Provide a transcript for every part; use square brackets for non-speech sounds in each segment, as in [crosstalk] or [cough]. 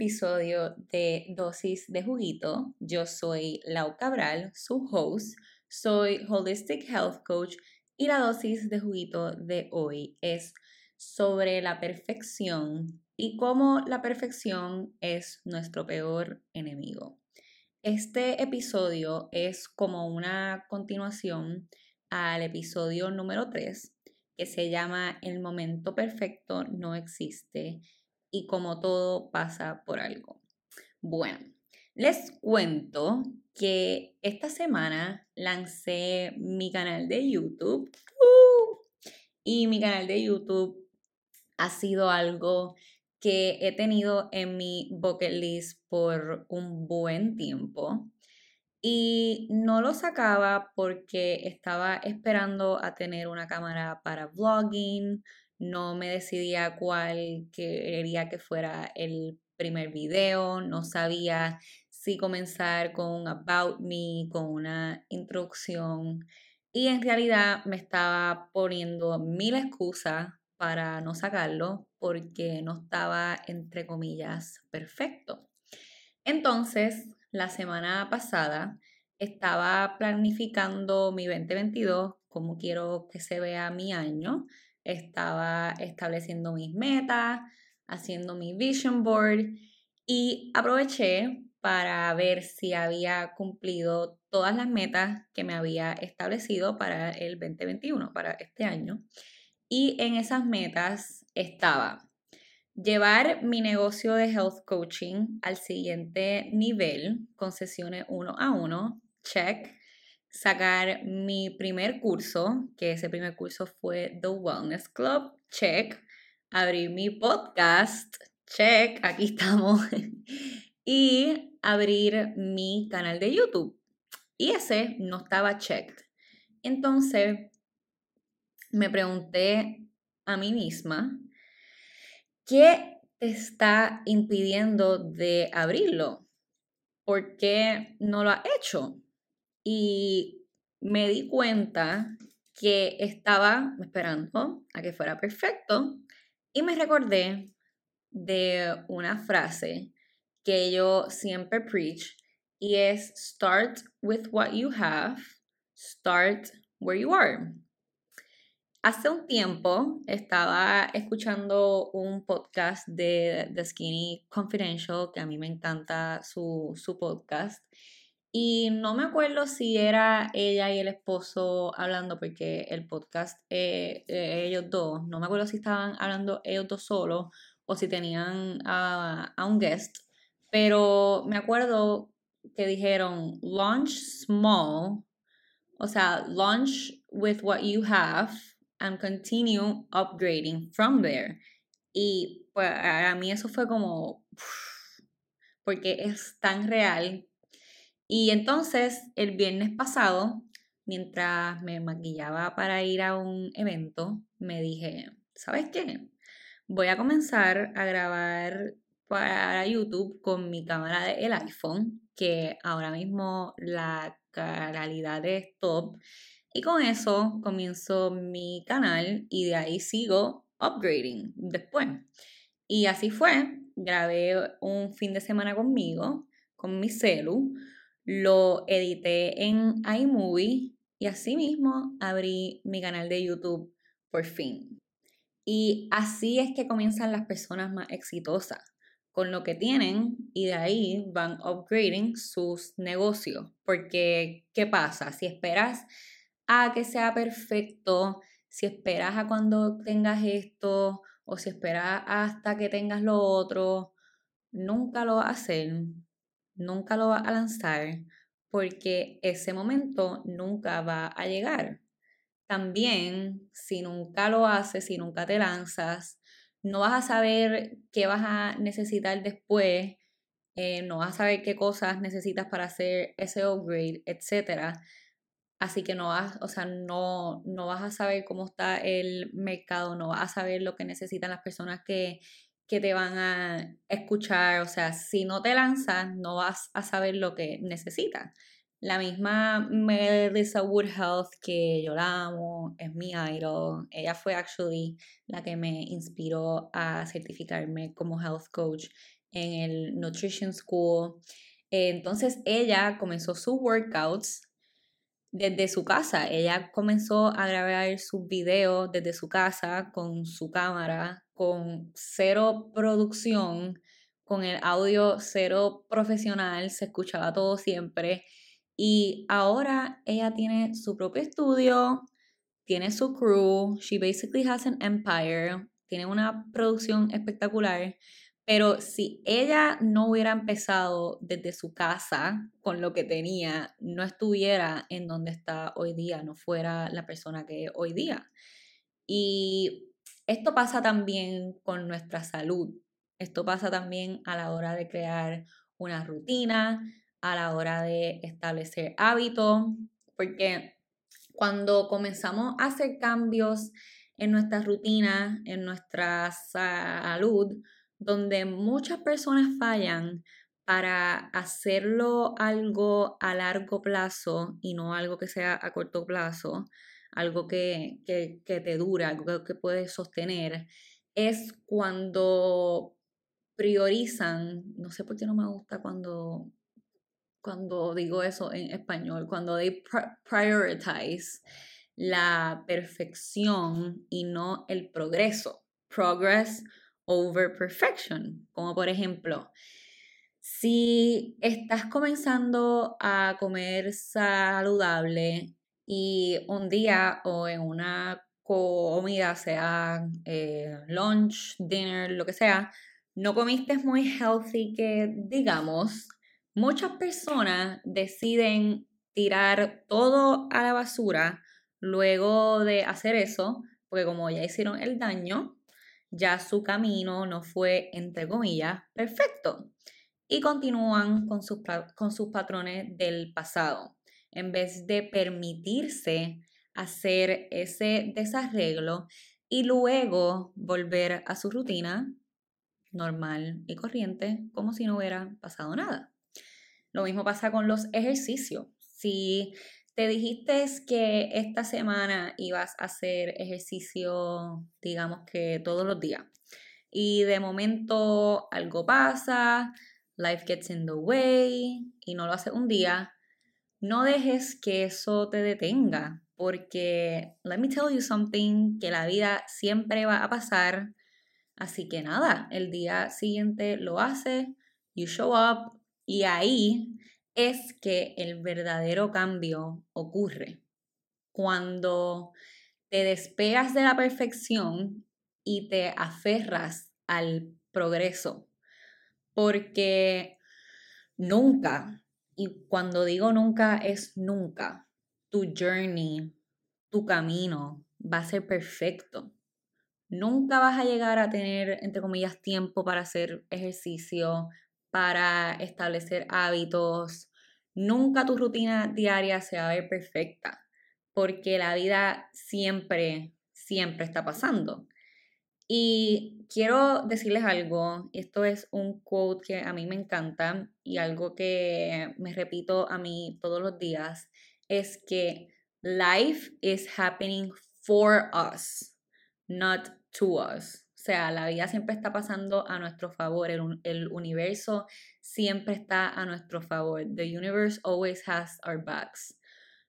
episodio de Dosis de Juguito. Yo soy Lau Cabral, su host. Soy Holistic Health Coach y la dosis de juguito de hoy es sobre la perfección y cómo la perfección es nuestro peor enemigo. Este episodio es como una continuación al episodio número 3 que se llama El momento perfecto no existe y como todo pasa por algo. Bueno, les cuento que esta semana lancé mi canal de YouTube ¡uh! y mi canal de YouTube ha sido algo que he tenido en mi bucket list por un buen tiempo y no lo sacaba porque estaba esperando a tener una cámara para vlogging, no me decidía cuál quería que fuera el primer video, no sabía si comenzar con un about me, con una introducción y en realidad me estaba poniendo mil excusas para no sacarlo porque no estaba entre comillas perfecto. Entonces, la semana pasada estaba planificando mi 2022, cómo quiero que se vea mi año. Estaba estableciendo mis metas, haciendo mi vision board y aproveché para ver si había cumplido todas las metas que me había establecido para el 2021, para este año. Y en esas metas estaba Llevar mi negocio de health coaching al siguiente nivel con sesiones uno a uno, check. Sacar mi primer curso, que ese primer curso fue The Wellness Club, check. Abrir mi podcast, check, aquí estamos. [laughs] y abrir mi canal de YouTube. Y ese no estaba checked. Entonces, me pregunté a mí misma, ¿Qué te está impidiendo de abrirlo? ¿Por qué no lo has hecho? Y me di cuenta que estaba esperando a que fuera perfecto y me recordé de una frase que yo siempre preach y es start with what you have, start where you are. Hace un tiempo estaba escuchando un podcast de The Skinny Confidential, que a mí me encanta su, podcast. Y no me acuerdo si era ella y el esposo hablando, porque el podcast, eh, eh, ellos dos, no me acuerdo si estaban hablando ellos dos solos o si tenían a, a un guest, pero me acuerdo que dijeron launch small, o sea, launch with what you have and continue upgrading from there. Y para mí eso fue como, porque es tan real. Y entonces el viernes pasado, mientras me maquillaba para ir a un evento, me dije, ¿sabes qué? Voy a comenzar a grabar para YouTube con mi cámara del iPhone, que ahora mismo la calidad es top y con eso comienzo mi canal y de ahí sigo upgrading después. Y así fue, grabé un fin de semana conmigo, con mi celu, lo edité en iMovie y así mismo abrí mi canal de YouTube por fin. Y así es que comienzan las personas más exitosas, con lo que tienen y de ahí van upgrading sus negocios. Porque, ¿qué pasa? Si esperas a que sea perfecto, si esperas a cuando tengas esto o si esperas hasta que tengas lo otro, nunca lo vas a hacer, nunca lo vas a lanzar porque ese momento nunca va a llegar. También, si nunca lo haces, si nunca te lanzas, no vas a saber qué vas a necesitar después, eh, no vas a saber qué cosas necesitas para hacer ese upgrade, etc. Así que no vas, o sea, no, no vas a saber cómo está el mercado, no vas a saber lo que necesitan las personas que, que te van a escuchar. O sea, si no te lanzas, no vas a saber lo que necesitas. La misma Melissa Wood Health, que yo la amo, es mi idol. Ella fue actually la que me inspiró a certificarme como health coach en el Nutrition School. Entonces ella comenzó sus workouts desde su casa. Ella comenzó a grabar sus videos desde su casa con su cámara, con cero producción, con el audio cero profesional, se escuchaba todo siempre. Y ahora ella tiene su propio estudio, tiene su crew, she basically has an empire, tiene una producción espectacular. Pero si ella no hubiera empezado desde su casa con lo que tenía, no estuviera en donde está hoy día, no fuera la persona que hoy día. Y esto pasa también con nuestra salud. Esto pasa también a la hora de crear una rutina, a la hora de establecer hábitos, porque cuando comenzamos a hacer cambios en nuestra rutina, en nuestra salud, donde muchas personas fallan para hacerlo algo a largo plazo y no algo que sea a corto plazo, algo que, te dura, algo que puedes sostener, es cuando priorizan, no sé por qué no me gusta cuando, cuando digo eso en español, cuando they prioritize la perfección y no el progreso. Progress over perfection, como por ejemplo, si estás comenzando a comer saludable y un día o en una comida, sea eh, lunch, dinner, lo que sea, no comiste muy healthy que digamos, muchas personas deciden tirar todo a la basura luego de hacer eso, porque como ya hicieron el daño, ya su camino no fue, entre comillas, perfecto. Y continúan con sus, con sus patrones del pasado. En vez de permitirse hacer ese desarreglo y luego volver a su rutina normal y corriente como si no hubiera pasado nada. Lo mismo pasa con los ejercicios. Si te dijiste que esta semana ibas a hacer ejercicio, digamos que todos los días. Y de momento algo pasa, life gets in the way y no lo haces un día. No dejes que eso te detenga, porque let me tell you something, que la vida siempre va a pasar. Así que nada, el día siguiente lo haces, you show up y ahí es que el verdadero cambio ocurre cuando te despegas de la perfección y te aferras al progreso. Porque nunca, y cuando digo nunca es nunca, tu journey, tu camino va a ser perfecto. Nunca vas a llegar a tener, entre comillas, tiempo para hacer ejercicio, para establecer hábitos. Nunca tu rutina diaria se va a ver perfecta, porque la vida siempre, siempre está pasando. Y quiero decirles algo, esto es un quote que a mí me encanta y algo que me repito a mí todos los días, es que life is happening for us, not to us. O sea, la vida siempre está pasando a nuestro favor, el, universo siempre está a nuestro favor. The universe always has our backs.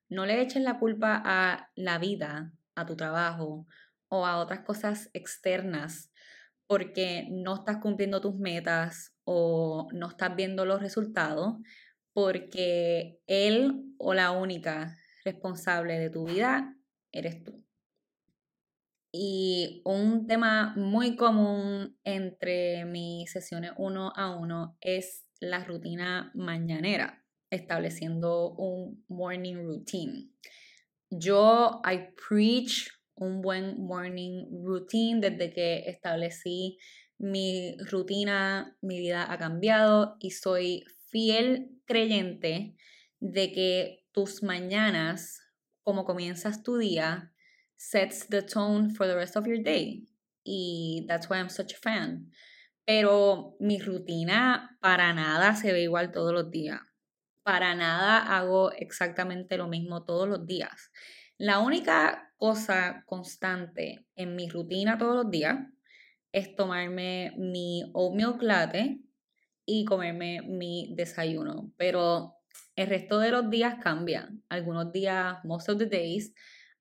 No le eches la culpa a la vida, a tu trabajo o a otras cosas externas porque no estás cumpliendo tus metas o no estás viendo los resultados, porque él o la única responsable de tu vida eres tú. Y un tema muy común entre mis sesiones uno a uno es la rutina mañanera, estableciendo un morning routine. Yo, I preach un buen morning routine desde que establecí mi rutina, mi vida ha cambiado y soy fiel creyente de que tus mañanas, como comienzas tu día, sets the tone for the rest of your day. Y that's why I'm such a fan. Pero mi rutina para nada se ve igual todos los días. para nada hago exactamente lo mismo todos los días. La única cosa constante en mi rutina todos los días es tomarme mi oatmeal latte y comerme mi desayuno. Pero el resto de los días cambia. Algunos días, most of the days,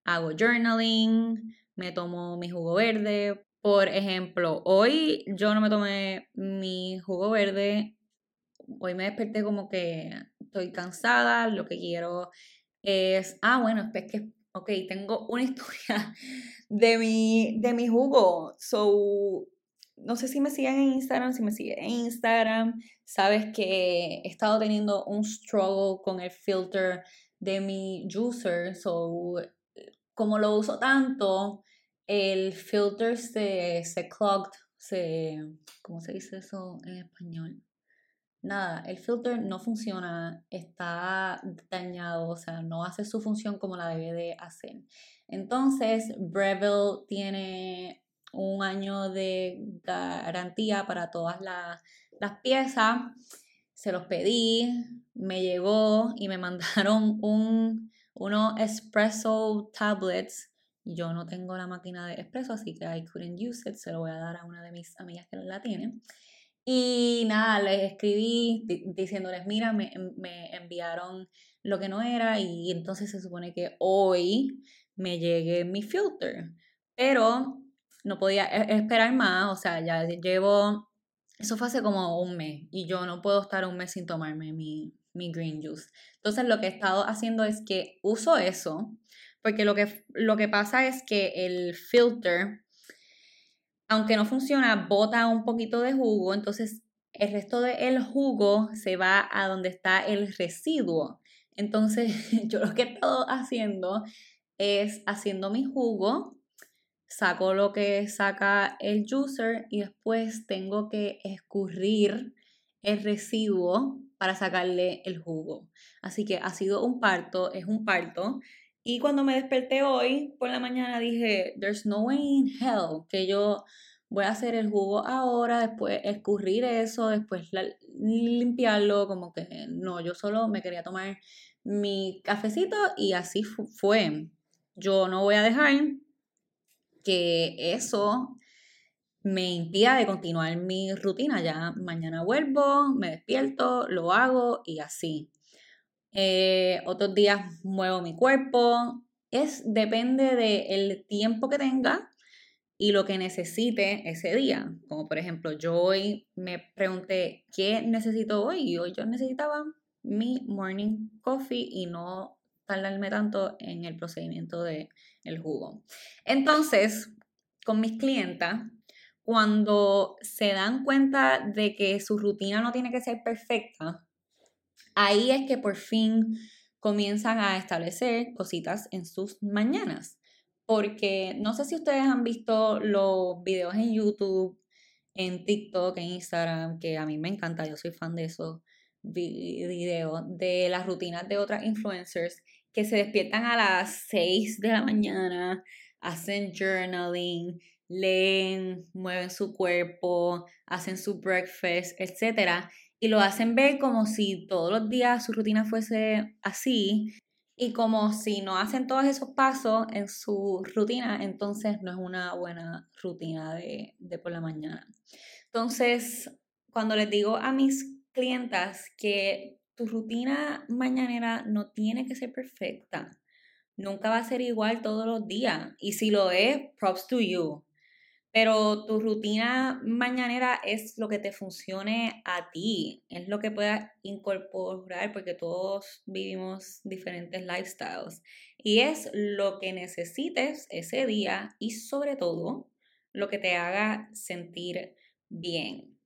hago journaling, me tomo mi jugo verde. Por ejemplo, hoy yo no me tomé mi jugo verde. Hoy me desperté como que estoy cansada, lo que quiero es, ah, bueno, es que, ok, tengo una [laughs] historia de mi, de mi jugo. So, no sé si me siguen en Instagram, si me siguen en Instagram, sabes que he estado teniendo un struggle con el filter de mi juicer. So, como lo uso tanto, el filter se, se clogged, se, ¿cómo se dice eso en español? Nada, el filter no funciona, está dañado, o sea, no hace su función como la debe de hacer. Entonces, Breville tiene un año de garantía para todas las, piezas. Se los pedí, me llegó y me [laughs] mandaron un, unos espresso tablets. Yo no tengo la máquina de espresso, así que I couldn't use it. Se lo voy a dar a una de mis amigas que la tiene. Y nada, les escribí diciéndoles, mira, me, me enviaron lo que no era y entonces se supone que hoy me llegue mi filter. Pero no podía e-, esperar más, o sea, ya llevo, eso fue hace como un mes y yo no puedo estar un mes sin tomarme mi, mi green juice. Entonces lo que he estado haciendo es que uso eso, porque lo que, lo que pasa es que el filter, aunque no funciona, bota un poquito de jugo, entonces el resto del jugo se va a donde está el residuo. Entonces [laughs] yo lo que he estado haciendo es haciendo mi jugo saco lo que saca el juicer y después tengo que escurrir el residuo para sacarle el jugo. Así que ha sido un parto, es un parto. Y cuando me desperté hoy por la mañana dije, there's no way in hell que yo voy a hacer el jugo ahora, después escurrir eso, después limpiarlo, como que no, yo solo me quería tomar mi cafecito y así fue. Yo no voy a dejar que eso me impida de continuar mi rutina. Ya mañana vuelvo, me despierto, lo hago y así. Eh, otros días muevo mi cuerpo. Es, depende del tiempo que tenga y lo que necesite ese día. Como por ejemplo, yo hoy me pregunté, ¿qué necesito hoy? Y hoy yo necesitaba mi morning coffee y no tardarme tanto en el procedimiento de el jugo. Entonces, con mis clientas, cuando se dan cuenta de que su rutina no tiene que ser perfecta, ahí es que por fin comienzan a establecer cositas en sus mañanas. Porque no sé si ustedes han visto los videos en YouTube, en TikTok, en Instagram, que a mí me encanta, yo soy fan de esos videos, de las rutinas de otras influencers que se despiertan a las 6 de la mañana, hacen journaling, leen, mueven su cuerpo, hacen su breakfast, etc. Y lo hacen ver como si todos los días su rutina fuese así y como si no hacen todos esos pasos en su rutina, entonces no es una buena rutina de, de por la mañana. Entonces, cuando les digo a mis clientas que tu rutina mañanera no tiene que ser perfecta. Nunca va a ser igual todos los días. Y si lo es, props to you. Pero tu rutina mañanera es lo que te funcione a ti, es lo que puedas incorporar porque todos vivimos diferentes lifestyles. Y es lo que necesites ese día y sobre todo lo que te haga sentir bien.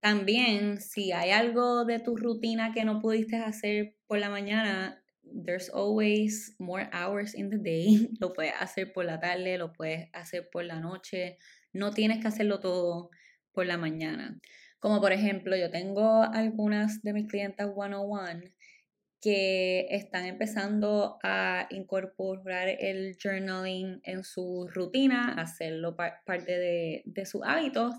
También, si hay algo de tu rutina que no pudiste hacer por la mañana, there's always more hours in the day. [laughs] Lo puedes hacer por la tarde, lo puedes hacer por la noche. No tienes que hacerlo todo por la mañana. Como por ejemplo, yo tengo algunas de mis clientas one-on-one que están empezando a incorporar el journaling en su rutina, hacerlo parte de, de sus hábitos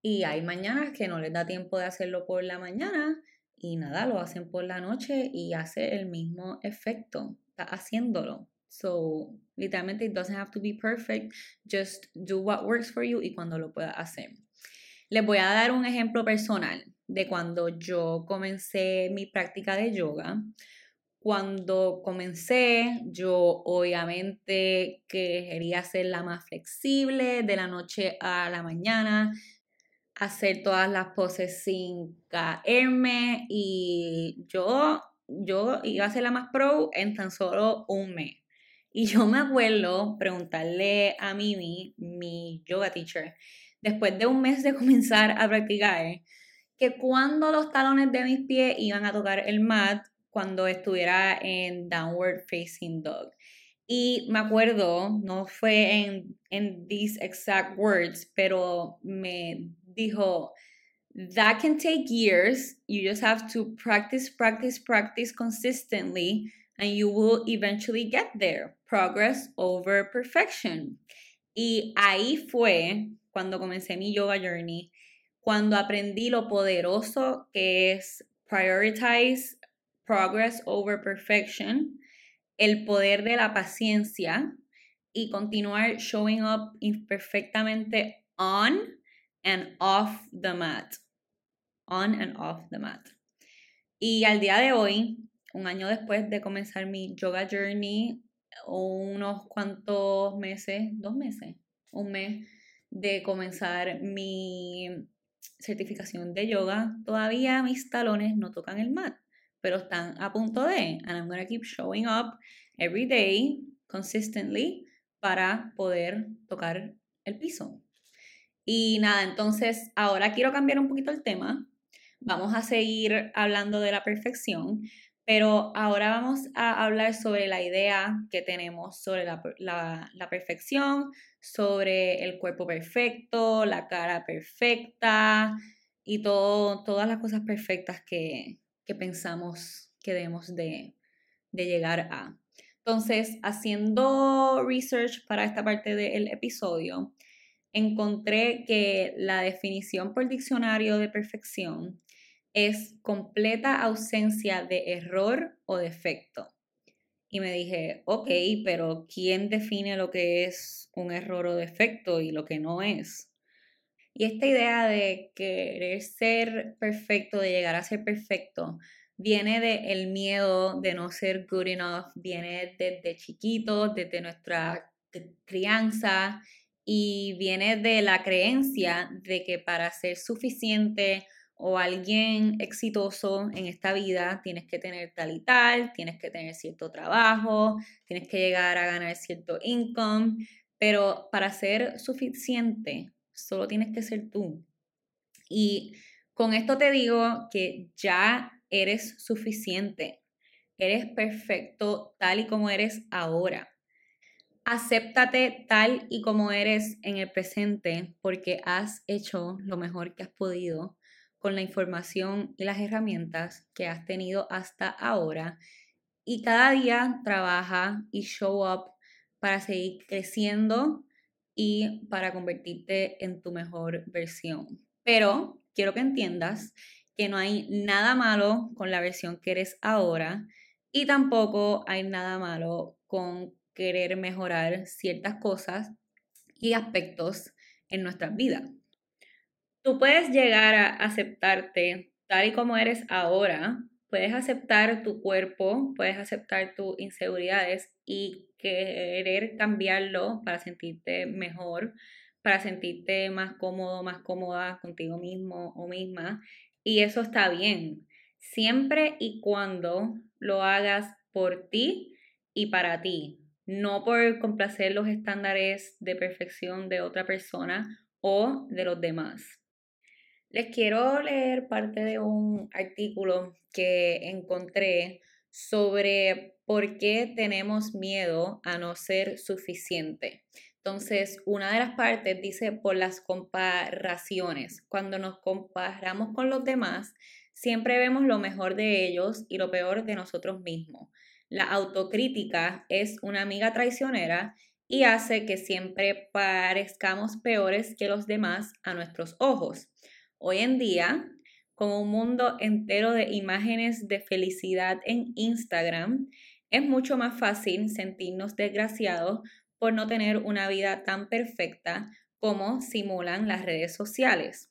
y hay mañanas que no les da tiempo de hacerlo por la mañana y nada, lo hacen por la noche y hace el mismo efecto. Haciéndolo. So, literalmente, it doesn't have to be perfect. Just do what works for you y cuando lo pueda hacer. Les voy a dar un ejemplo personal de cuando yo comencé mi práctica de yoga. Cuando comencé, yo obviamente quería ser la más flexible de la noche a la mañana, hacer todas las poses sin caerme y yo, yo iba a ser la más pro en tan solo un mes. Y yo me acuerdo preguntarle a Mimi, mi yoga teacher, después de un mes de [laughs] comenzar a practicar, que cuando los talones de mis pies iban a tocar el mat cuando estuviera en downward facing dog. Y me acuerdo, no fue en, en these exact words, pero me dijo, that can take years. You just have to practice, practice, practice consistently, and you will eventually get there. Progress over perfection. Y ahí fue cuando comencé mi yoga journey, cuando aprendí lo poderoso que es prioritize progress over perfection, el poder de la paciencia y continuar showing up imperfectamente on and off the mat. On and off the mat. Y al día de hoy, un año después de comenzar mi yoga journey, unos cuantos meses, dos meses, un mes de comenzar mi certificación de yoga, todavía mis talones no tocan el mat, pero están a punto de, and I'm gonna keep showing up every day, consistently, para poder tocar el piso. Y nada, entonces ahora quiero cambiar un poquito el tema. Vamos a seguir hablando de la perfección, pero ahora vamos a hablar sobre la idea que tenemos sobre la, la, perfección, sobre el cuerpo perfecto, la cara perfecta y todo, todas las cosas perfectas que, que pensamos que debemos de, de llegar a. Entonces, haciendo research para esta parte del episodio, encontré que la definición por diccionario de perfección es completa ausencia de error o defecto. Y me dije, ok, pero ¿quién define lo que es un error o defecto y lo que no es? Y esta idea de querer ser perfecto, de llegar a ser perfecto, viene del miedo de no ser good enough, viene desde chiquito, desde nuestra crianza y viene de la creencia de que para ser suficiente o alguien exitoso en esta vida tienes que tener tal y tal, tienes que tener cierto trabajo, tienes que llegar a ganar cierto income, pero para ser suficiente solo tienes que ser tú. Y con esto te digo que ya eres suficiente, eres perfecto tal y como eres ahora. Acéptate tal y como eres en el presente porque has hecho lo mejor que has podido con la información y las herramientas que has tenido hasta ahora y cada día trabaja y show up para seguir creciendo y para convertirte en tu mejor versión. Pero quiero que entiendas que no hay nada malo con la versión que eres ahora y tampoco hay nada malo con querer mejorar ciertas cosas y aspectos en nuestras vidas. Tú puedes llegar a aceptarte tal y como eres ahora, puedes aceptar tu cuerpo, puedes aceptar tus inseguridades y querer cambiarlo para sentirte mejor, para sentirte más cómodo, más cómoda contigo mismo o misma. Y eso está bien, siempre y cuando lo hagas por ti y para ti, no por complacer los estándares de perfección de otra persona o de los demás. Les quiero leer parte de un artículo que encontré sobre por qué tenemos miedo a no ser suficiente. Entonces, una de las partes dice por las comparaciones. Cuando nos comparamos con los demás, siempre vemos lo mejor de ellos y lo peor de nosotros mismos. La autocrítica es una amiga traicionera y hace que siempre parezcamos peores que los demás a nuestros ojos. Hoy en día con un mundo entero de imágenes de felicidad en Instagram, es mucho más fácil sentirnos desgraciados por no tener una vida tan perfecta como simulan las redes sociales.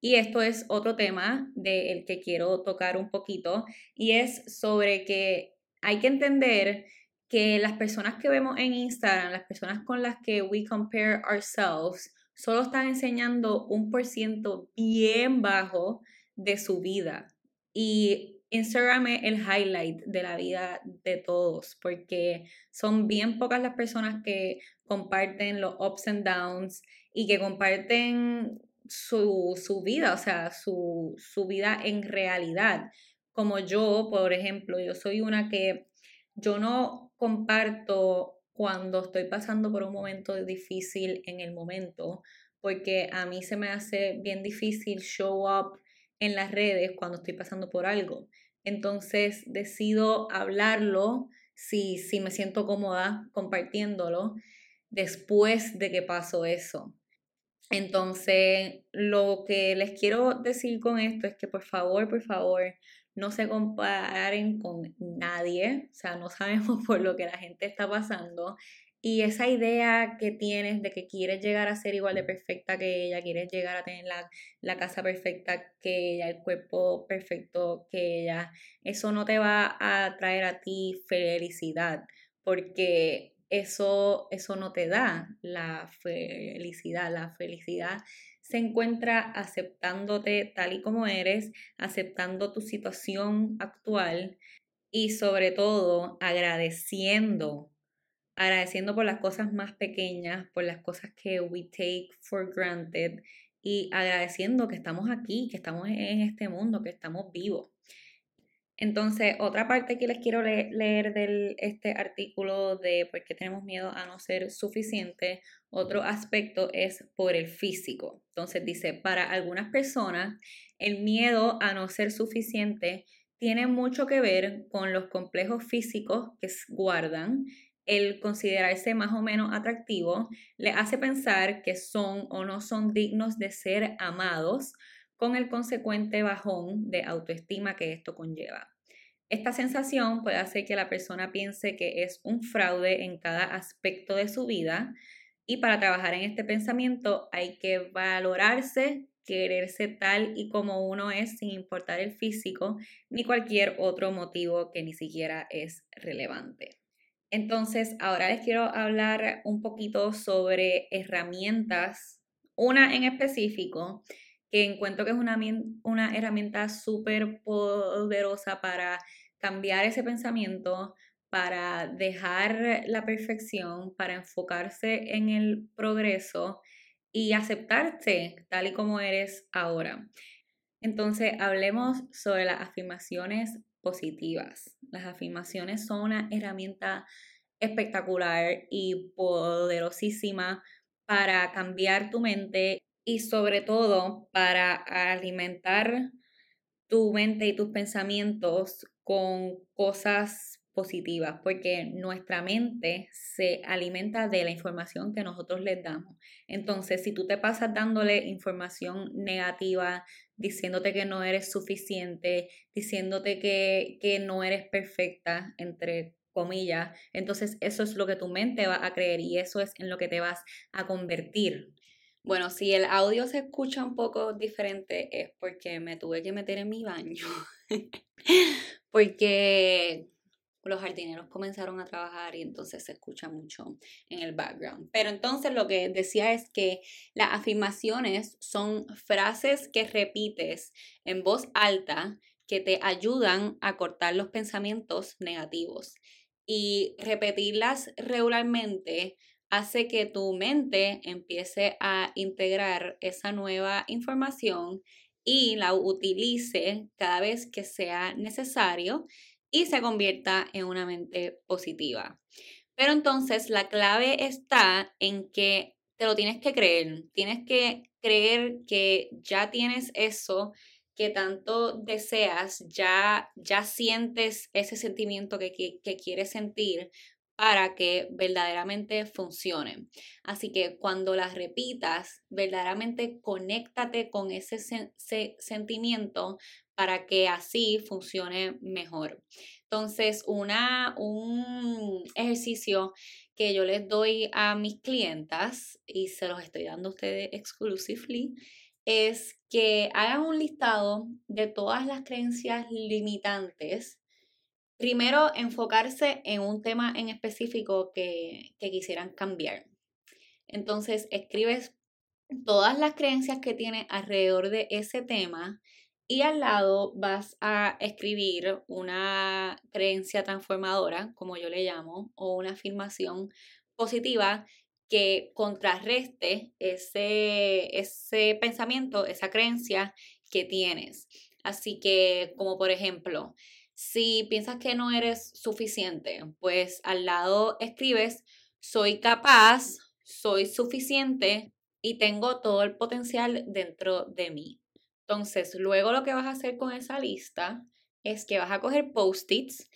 Y esto es otro tema del que quiero tocar un poquito y es sobre que hay que entender que las personas que vemos en Instagram, las personas con las que we compare ourselves, solo están enseñando un por ciento bien bajo de su vida. Y Instagram es el highlight de la vida de todos, porque son bien pocas las personas que comparten los ups and downs y que comparten su, vida, o sea, su, su vida en realidad. Como yo, por ejemplo, yo soy una que yo no comparto cuando estoy pasando por un momento difícil en el momento, porque a mí se me hace bien difícil show up en las redes cuando estoy pasando por algo. Entonces decido hablarlo si, si me siento cómoda compartiéndolo después de que pasó eso. Entonces, lo que les quiero decir con esto es que por favor, por favor, no se comparen con nadie, o sea, no sabemos [laughs] por lo que la gente está pasando. Y esa idea que tienes de que quieres llegar a ser igual de perfecta que ella, quieres llegar a tener la, la casa perfecta que ella, el cuerpo perfecto que ella, eso no te va a traer a ti felicidad, porque eso, eso no te da la felicidad. La felicidad se encuentra aceptándote tal y como eres, aceptando tu situación actual y sobre todo agradeciendo, agradeciendo por las cosas más pequeñas, por las cosas que we take for granted y agradeciendo que estamos aquí, que estamos en este mundo, que estamos vivos. Entonces, otra parte que les quiero leer de este artículo de por qué tenemos miedo a no ser suficiente, otro aspecto es por el físico. Entonces dice, para algunas personas, el miedo a no ser suficiente tiene mucho que ver con los complejos físicos que guardan. El considerarse más o menos atractivo le hace pensar que son o no son dignos de ser amados con el consecuente bajón de autoestima que esto conlleva. Esta sensación puede hacer que la persona piense que es un fraude en cada aspecto de su vida y para trabajar en este pensamiento hay que valorarse, quererse tal y como uno es sin importar el físico ni cualquier otro motivo que ni siquiera es relevante. Entonces, ahora les quiero hablar un poquito sobre herramientas, una en específico que encuentro que es una, una herramienta súper poderosa para cambiar ese pensamiento, para dejar la perfección, para enfocarse en el progreso y aceptarte tal y como eres ahora. Entonces, hablemos sobre las afirmaciones positivas. Las afirmaciones son una herramienta espectacular y poderosísima para cambiar tu mente y sobre todo para alimentar tu mente y tus pensamientos con cosas positivas, porque nuestra mente se alimenta de la información que nosotros les damos. Entonces, si tú te pasas dándole información negativa, diciéndote que no eres suficiente, diciéndote que, que no eres perfecta, entre comillas, entonces eso es lo que tu mente va a creer y eso es en lo que te vas a convertir. Bueno, si el audio se escucha un poco diferente es porque me tuve que meter en mi baño. [laughs] porque los jardineros comenzaron a trabajar y entonces se escucha mucho en el background. Pero entonces lo que decía es que las afirmaciones son frases que repites en voz alta que te ayudan a cortar los pensamientos negativos. Y repetirlas regularmente hace que tu mente empiece a integrar esa nueva información y la utilice cada vez que sea necesario y se convierta en una mente positiva. Pero entonces la clave está en que te lo tienes que creer, tienes que creer que ya tienes eso que tanto deseas, ya, ya sientes ese sentimiento que, que, que quieres sentir para que verdaderamente funcionen. Así que cuando las repitas, verdaderamente conéctate con ese, sentimiento para que así funcione mejor. Entonces, una, un ejercicio que yo les doy a mis clientas y se los estoy dando a ustedes exclusively es que hagan un listado de todas las creencias limitantes Primero, enfocarse en un tema en específico que, quisieran cambiar. Entonces, escribes todas las creencias que tienes alrededor de ese tema y al lado vas a escribir una creencia transformadora, como yo le llamo, o una afirmación positiva que contrarreste ese, ese pensamiento, esa creencia que tienes. Así que, como por ejemplo, si piensas que no eres suficiente, pues al lado escribes, soy capaz, soy suficiente y tengo todo el potencial dentro de mí. Entonces, luego lo que vas a hacer con esa lista es que vas a coger post-its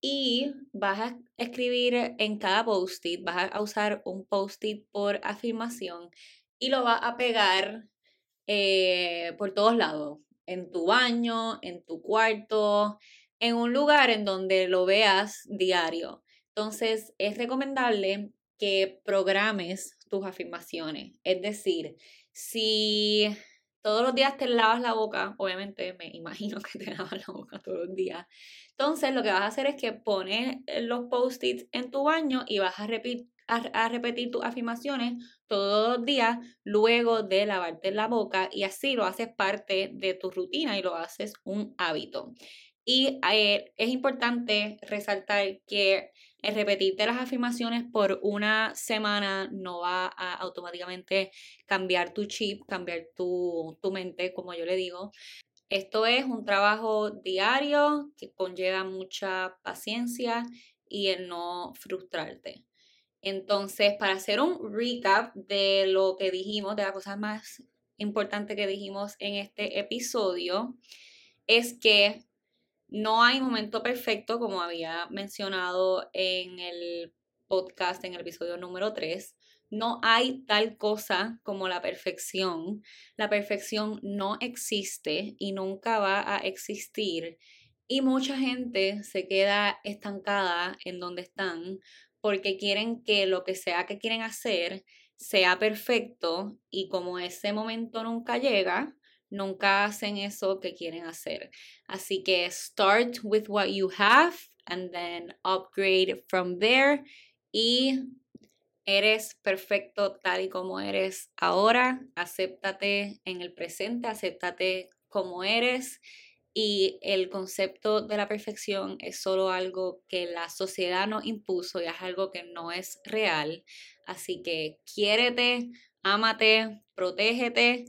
y vas a escribir en cada post-it, vas a usar un post-it por afirmación y lo vas a pegar eh, por todos lados, en tu baño, en tu cuarto, en un lugar en donde lo veas diario. Entonces, es recomendable que programes tus afirmaciones. Es decir, si todos los días te lavas la boca, obviamente me [laughs] imagino que te lavas la boca todos los días. Entonces, lo que vas a hacer es que pones los post-its en tu baño y vas a, repetir a, repetir tus afirmaciones todos los días luego de lavarte la boca y así lo haces parte de tu rutina y lo haces un hábito. Y eh, es importante resaltar que el repetirte las afirmaciones por una semana no va a automáticamente cambiar tu chip, cambiar tu, tu mente, como yo le digo. Esto es un trabajo diario que conlleva mucha paciencia y el no frustrarte. Entonces, para hacer un recap de lo que dijimos, de las cosas más importantes que dijimos en este episodio, es que no hay momento perfecto, como había mencionado en el podcast, en el episodio número 3. No hay tal cosa como la perfección. La perfección no existe y nunca va a existir. Y mucha gente se queda estancada en donde están porque quieren que lo que sea que quieren hacer sea perfecto y como ese momento nunca llega, nunca hacen eso que quieren hacer. Así que start with what you have and then upgrade from there y eres perfecto tal y como eres ahora, acéptate en el presente, acéptate como eres y el concepto de la perfección es solo algo que la sociedad nos impuso y es algo que no es real. Así que quiérete, ámate, protégete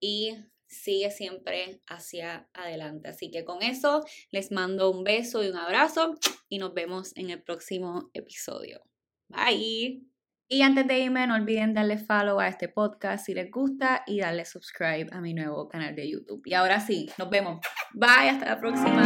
y sigue siempre hacia adelante. Así que con eso les mando un beso y un abrazo y nos vemos en el próximo episodio. Bye. Y antes de irme, no olviden darle follow a este podcast si les gusta y darle subscribe a mi nuevo canal de YouTube. Y ahora sí, nos vemos. Bye, hasta la próxima.